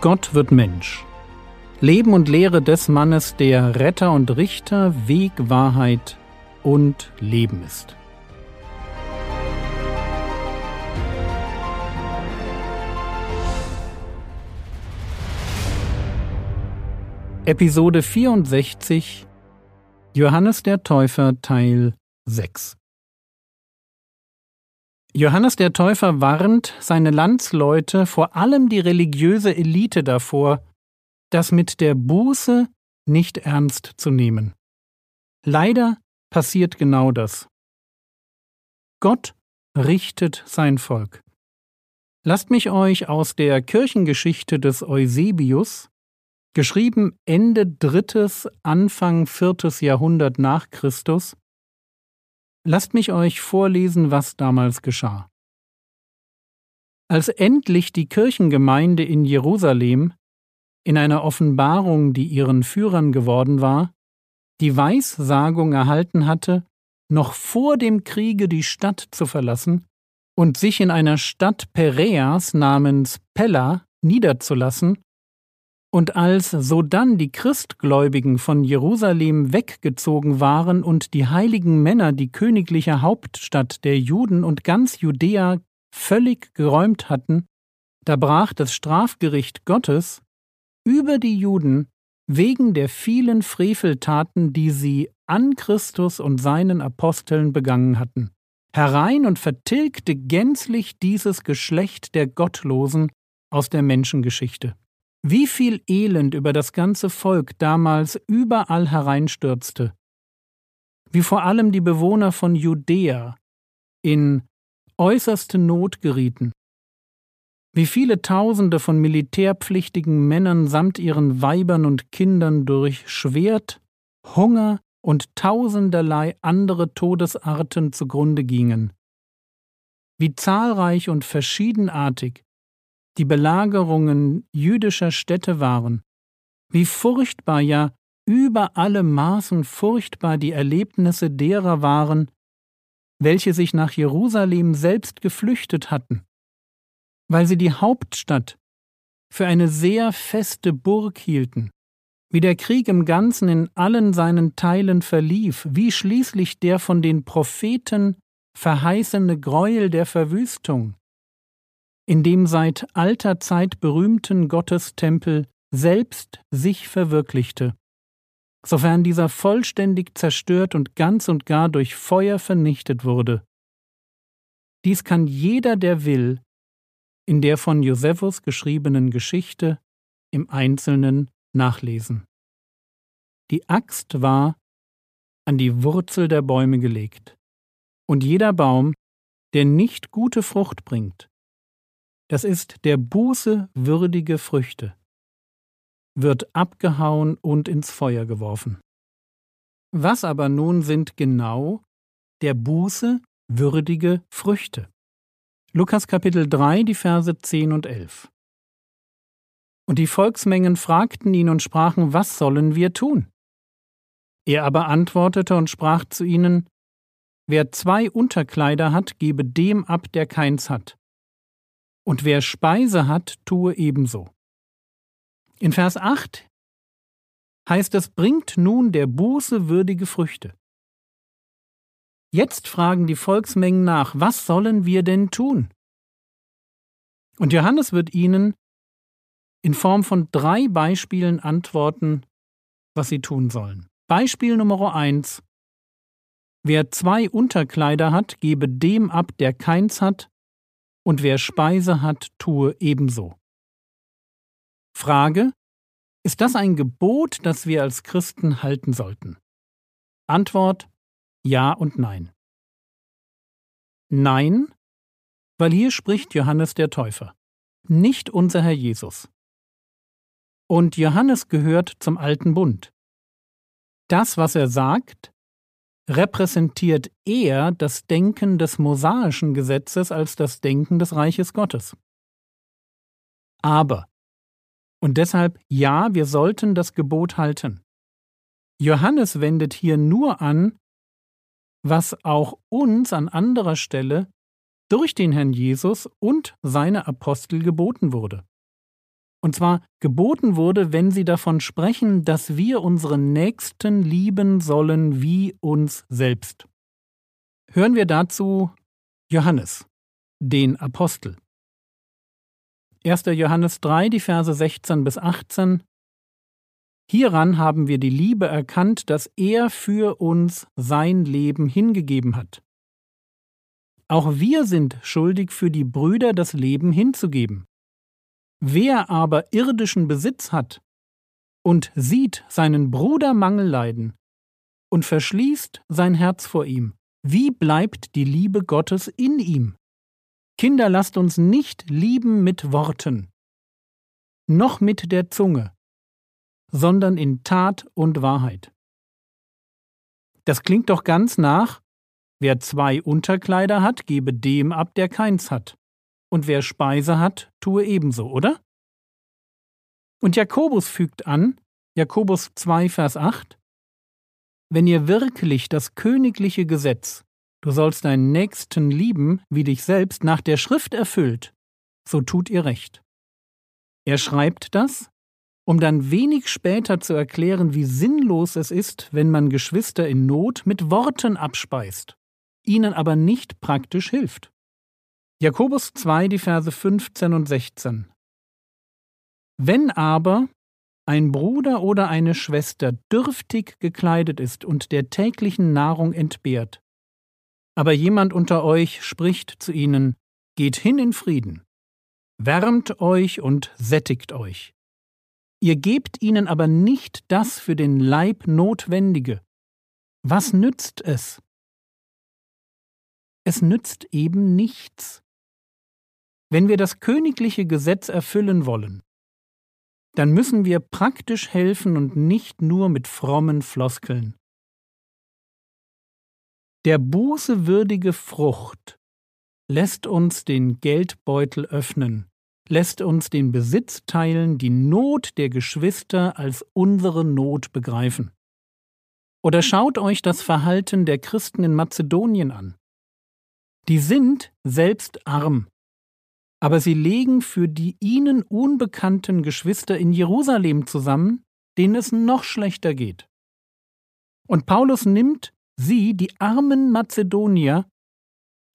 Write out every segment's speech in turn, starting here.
Gott wird Mensch. Leben und Lehre des Mannes, der Retter und Richter, Weg, Wahrheit und Leben ist. Episode 64 Johannes der Täufer Teil 6 Johannes der Täufer warnt seine Landsleute, vor allem die religiöse Elite davor, das mit der Buße nicht ernst zu nehmen. Leider passiert genau das. Gott richtet sein Volk. Lasst mich euch aus der Kirchengeschichte des Eusebius, geschrieben Ende drittes, Anfang viertes Jahrhundert nach Christus, Lasst mich euch vorlesen, was damals geschah. Als endlich die Kirchengemeinde in Jerusalem, in einer Offenbarung, die ihren Führern geworden war, die Weissagung erhalten hatte, noch vor dem Kriege die Stadt zu verlassen und sich in einer Stadt Pereas namens Pella niederzulassen, und als sodann die Christgläubigen von Jerusalem weggezogen waren und die heiligen Männer die königliche Hauptstadt der Juden und ganz Judäa völlig geräumt hatten, da brach das Strafgericht Gottes über die Juden wegen der vielen Freveltaten, die sie an Christus und seinen Aposteln begangen hatten, herein und vertilgte gänzlich dieses Geschlecht der Gottlosen aus der Menschengeschichte. Wie viel Elend über das ganze Volk damals überall hereinstürzte, wie vor allem die Bewohner von Judäa in äußerste Not gerieten, wie viele Tausende von militärpflichtigen Männern samt ihren Weibern und Kindern durch Schwert, Hunger und tausenderlei andere Todesarten zugrunde gingen, wie zahlreich und verschiedenartig die Belagerungen jüdischer Städte waren, wie furchtbar, ja über alle Maßen furchtbar die Erlebnisse derer waren, welche sich nach Jerusalem selbst geflüchtet hatten, weil sie die Hauptstadt für eine sehr feste Burg hielten, wie der Krieg im Ganzen in allen seinen Teilen verlief, wie schließlich der von den Propheten verheißene Greuel der Verwüstung, in dem seit alter Zeit berühmten Gottestempel selbst sich verwirklichte, sofern dieser vollständig zerstört und ganz und gar durch Feuer vernichtet wurde. Dies kann jeder, der will, in der von Josephus geschriebenen Geschichte im Einzelnen nachlesen. Die Axt war an die Wurzel der Bäume gelegt, und jeder Baum, der nicht gute Frucht bringt, das ist der Buße würdige Früchte, wird abgehauen und ins Feuer geworfen. Was aber nun sind genau der Buße würdige Früchte? Lukas Kapitel 3, die Verse 10 und 11. Und die Volksmengen fragten ihn und sprachen, was sollen wir tun? Er aber antwortete und sprach zu ihnen, Wer zwei Unterkleider hat, gebe dem ab, der keins hat und wer Speise hat, tue ebenso. In Vers 8 heißt es, bringt nun der Buße würdige Früchte. Jetzt fragen die Volksmengen nach, was sollen wir denn tun? Und Johannes wird ihnen in Form von drei Beispielen antworten, was sie tun sollen. Beispiel Nummer eins: Wer zwei Unterkleider hat, gebe dem ab, der keins hat, und wer Speise hat, tue ebenso. Frage Ist das ein Gebot, das wir als Christen halten sollten? Antwort Ja und Nein. Nein, weil hier spricht Johannes der Täufer, nicht unser Herr Jesus. Und Johannes gehört zum alten Bund. Das, was er sagt, repräsentiert eher das Denken des mosaischen Gesetzes als das Denken des Reiches Gottes. Aber, und deshalb ja, wir sollten das Gebot halten. Johannes wendet hier nur an, was auch uns an anderer Stelle durch den Herrn Jesus und seine Apostel geboten wurde. Und zwar geboten wurde, wenn sie davon sprechen, dass wir unseren Nächsten lieben sollen wie uns selbst. Hören wir dazu Johannes, den Apostel. 1. Johannes 3, die Verse 16 bis 18. Hieran haben wir die Liebe erkannt, dass er für uns sein Leben hingegeben hat. Auch wir sind schuldig, für die Brüder das Leben hinzugeben. Wer aber irdischen Besitz hat und sieht seinen Bruder Mangel leiden und verschließt sein Herz vor ihm, wie bleibt die Liebe Gottes in ihm? Kinder, lasst uns nicht lieben mit Worten, noch mit der Zunge, sondern in Tat und Wahrheit. Das klingt doch ganz nach, wer zwei Unterkleider hat, gebe dem ab, der keins hat und wer Speise hat, tue ebenso, oder? Und Jakobus fügt an, Jakobus 2, Vers 8, Wenn ihr wirklich das königliche Gesetz, du sollst deinen Nächsten lieben wie dich selbst, nach der Schrift erfüllt, so tut ihr recht. Er schreibt das, um dann wenig später zu erklären, wie sinnlos es ist, wenn man Geschwister in Not mit Worten abspeist, ihnen aber nicht praktisch hilft. Jakobus 2, die Verse 15 und 16. Wenn aber ein Bruder oder eine Schwester dürftig gekleidet ist und der täglichen Nahrung entbehrt, aber jemand unter euch spricht zu ihnen, geht hin in Frieden, wärmt euch und sättigt euch. Ihr gebt ihnen aber nicht das für den Leib Notwendige. Was nützt es? Es nützt eben nichts. Wenn wir das königliche Gesetz erfüllen wollen, dann müssen wir praktisch helfen und nicht nur mit frommen Floskeln. Der Buße würdige Frucht lässt uns den Geldbeutel öffnen, lässt uns den Besitz teilen, die Not der Geschwister als unsere Not begreifen. Oder schaut euch das Verhalten der Christen in Mazedonien an. Die sind selbst arm, aber sie legen für die ihnen unbekannten Geschwister in Jerusalem zusammen, denen es noch schlechter geht. Und Paulus nimmt sie, die armen Mazedonier,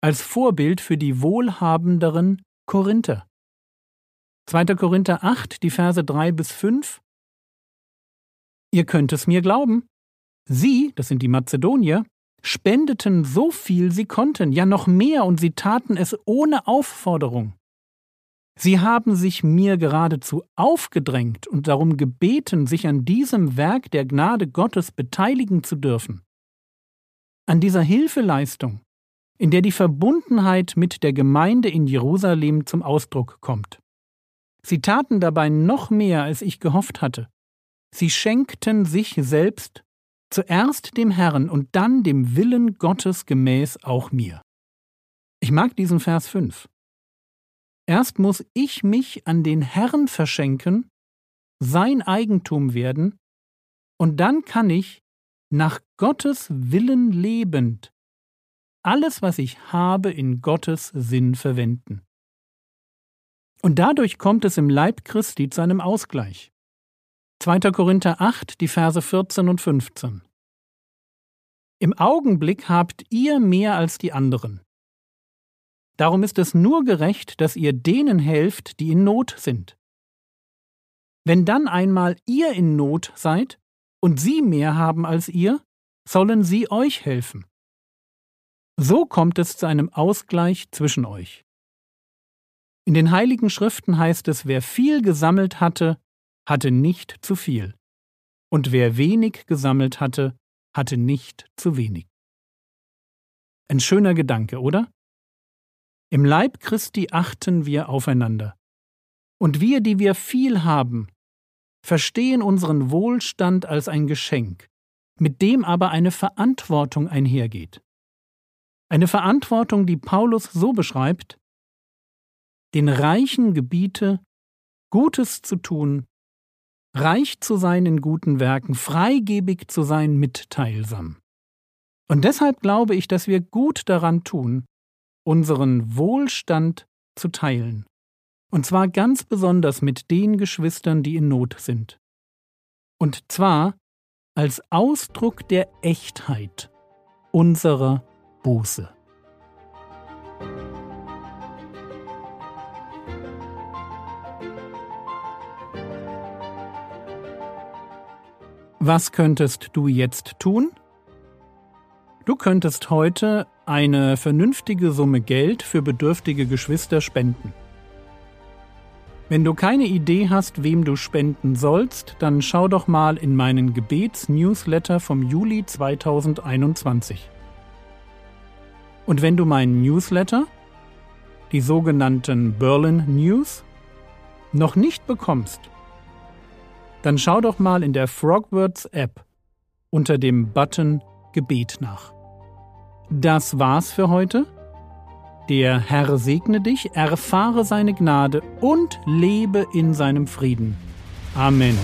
als Vorbild für die wohlhabenderen Korinther. 2. Korinther 8, die Verse 3 bis 5. Ihr könnt es mir glauben. Sie, das sind die Mazedonier, spendeten so viel sie konnten, ja noch mehr, und sie taten es ohne Aufforderung. Sie haben sich mir geradezu aufgedrängt und darum gebeten, sich an diesem Werk der Gnade Gottes beteiligen zu dürfen. An dieser Hilfeleistung, in der die Verbundenheit mit der Gemeinde in Jerusalem zum Ausdruck kommt. Sie taten dabei noch mehr, als ich gehofft hatte. Sie schenkten sich selbst, zuerst dem Herrn und dann dem Willen Gottes gemäß auch mir. Ich mag diesen Vers 5. Erst muss ich mich an den Herrn verschenken, sein Eigentum werden, und dann kann ich, nach Gottes Willen lebend, alles, was ich habe, in Gottes Sinn verwenden. Und dadurch kommt es im Leib Christi zu einem Ausgleich. 2. Korinther 8, die Verse 14 und 15. Im Augenblick habt ihr mehr als die anderen. Darum ist es nur gerecht, dass ihr denen helft, die in Not sind. Wenn dann einmal ihr in Not seid und sie mehr haben als ihr, sollen sie euch helfen. So kommt es zu einem Ausgleich zwischen euch. In den heiligen Schriften heißt es, wer viel gesammelt hatte, hatte nicht zu viel, und wer wenig gesammelt hatte, hatte nicht zu wenig. Ein schöner Gedanke, oder? Im Leib Christi achten wir aufeinander. Und wir, die wir viel haben, verstehen unseren Wohlstand als ein Geschenk, mit dem aber eine Verantwortung einhergeht. Eine Verantwortung, die Paulus so beschreibt, den Reichen gebiete, Gutes zu tun, reich zu sein in guten Werken, freigebig zu sein, mitteilsam. Und deshalb glaube ich, dass wir gut daran tun, unseren Wohlstand zu teilen Und zwar ganz besonders mit den Geschwistern, die in Not sind. Und zwar als Ausdruck der Echtheit unserer Buße. Was könntest du jetzt tun? Du könntest heute eine vernünftige Summe Geld für bedürftige Geschwister spenden. Wenn du keine Idee hast, wem du spenden sollst, dann schau doch mal in meinen Gebets-Newsletter vom Juli 2021. Und wenn du meinen Newsletter, die sogenannten Berlin News, noch nicht bekommst, dann schau doch mal in der Frogwords App unter dem Button Gebet nach. Das war's für heute. Der Herr segne dich, erfahre seine Gnade und lebe in seinem Frieden. Amen.